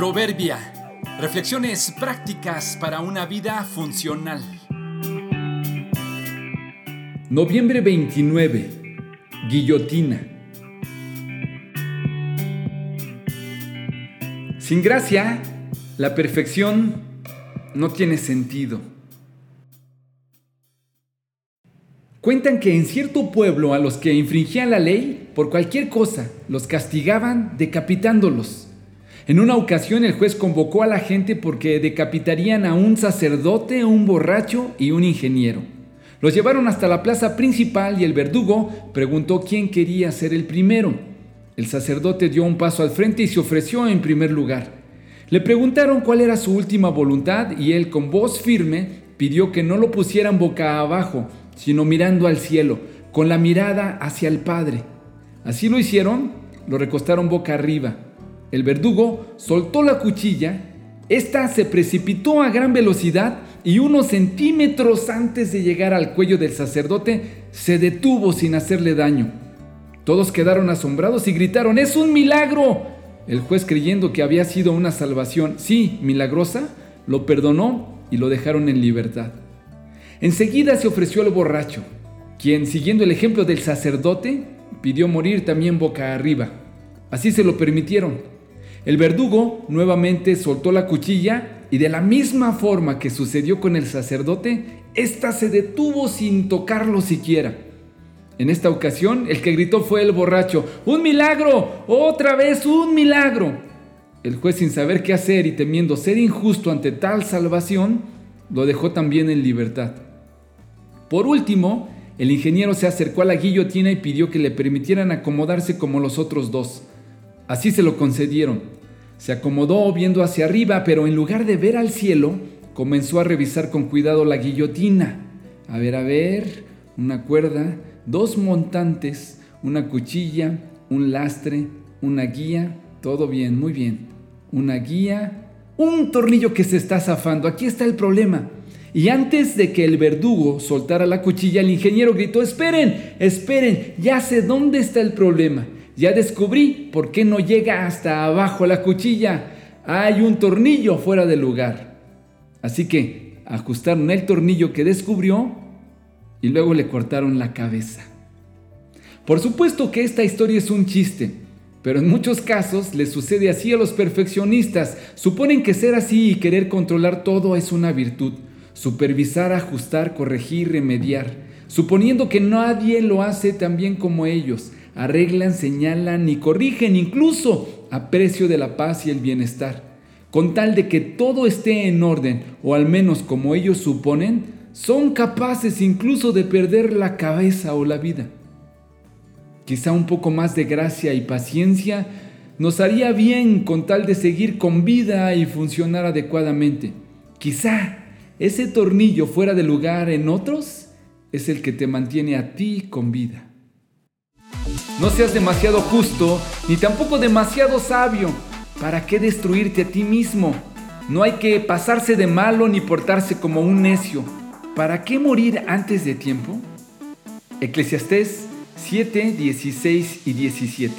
Proverbia. Reflexiones prácticas para una vida funcional. Noviembre 29. Guillotina. Sin gracia, la perfección no tiene sentido. Cuentan que en cierto pueblo a los que infringían la ley, por cualquier cosa, los castigaban decapitándolos. En una ocasión el juez convocó a la gente porque decapitarían a un sacerdote, un borracho y un ingeniero. Los llevaron hasta la plaza principal y el verdugo preguntó quién quería ser el primero. El sacerdote dio un paso al frente y se ofreció en primer lugar. Le preguntaron cuál era su última voluntad y él con voz firme pidió que no lo pusieran boca abajo, sino mirando al cielo, con la mirada hacia el Padre. Así lo hicieron, lo recostaron boca arriba. El verdugo soltó la cuchilla, esta se precipitó a gran velocidad y unos centímetros antes de llegar al cuello del sacerdote se detuvo sin hacerle daño. Todos quedaron asombrados y gritaron, ¡Es un milagro! El juez creyendo que había sido una salvación, sí, milagrosa, lo perdonó y lo dejaron en libertad. Enseguida se ofreció el borracho, quien, siguiendo el ejemplo del sacerdote, pidió morir también boca arriba. Así se lo permitieron. El verdugo nuevamente soltó la cuchilla y de la misma forma que sucedió con el sacerdote, ésta se detuvo sin tocarlo siquiera. En esta ocasión, el que gritó fue el borracho, ¡Un milagro! ¡Otra vez un milagro! El juez, sin saber qué hacer y temiendo ser injusto ante tal salvación, lo dejó también en libertad. Por último, el ingeniero se acercó a la guillotina y pidió que le permitieran acomodarse como los otros dos. Así se lo concedieron. Se acomodó viendo hacia arriba, pero en lugar de ver al cielo, comenzó a revisar con cuidado la guillotina. A ver, a ver, una cuerda, dos montantes, una cuchilla, un lastre, una guía, todo bien, muy bien. Una guía, un tornillo que se está zafando, aquí está el problema. Y antes de que el verdugo soltara la cuchilla, el ingeniero gritó, esperen, esperen, ya sé dónde está el problema. Ya descubrí por qué no llega hasta abajo la cuchilla. Hay un tornillo fuera del lugar. Así que ajustaron el tornillo que descubrió y luego le cortaron la cabeza. Por supuesto que esta historia es un chiste, pero en muchos casos le sucede así a los perfeccionistas. Suponen que ser así y querer controlar todo es una virtud. Supervisar, ajustar, corregir, remediar. Suponiendo que nadie lo hace tan bien como ellos arreglan, señalan y corrigen incluso a precio de la paz y el bienestar. Con tal de que todo esté en orden, o al menos como ellos suponen, son capaces incluso de perder la cabeza o la vida. Quizá un poco más de gracia y paciencia nos haría bien con tal de seguir con vida y funcionar adecuadamente. Quizá ese tornillo fuera de lugar en otros es el que te mantiene a ti con vida. No seas demasiado justo ni tampoco demasiado sabio. ¿Para qué destruirte a ti mismo? No hay que pasarse de malo ni portarse como un necio. ¿Para qué morir antes de tiempo? Eclesiastés 7, 16 y 17.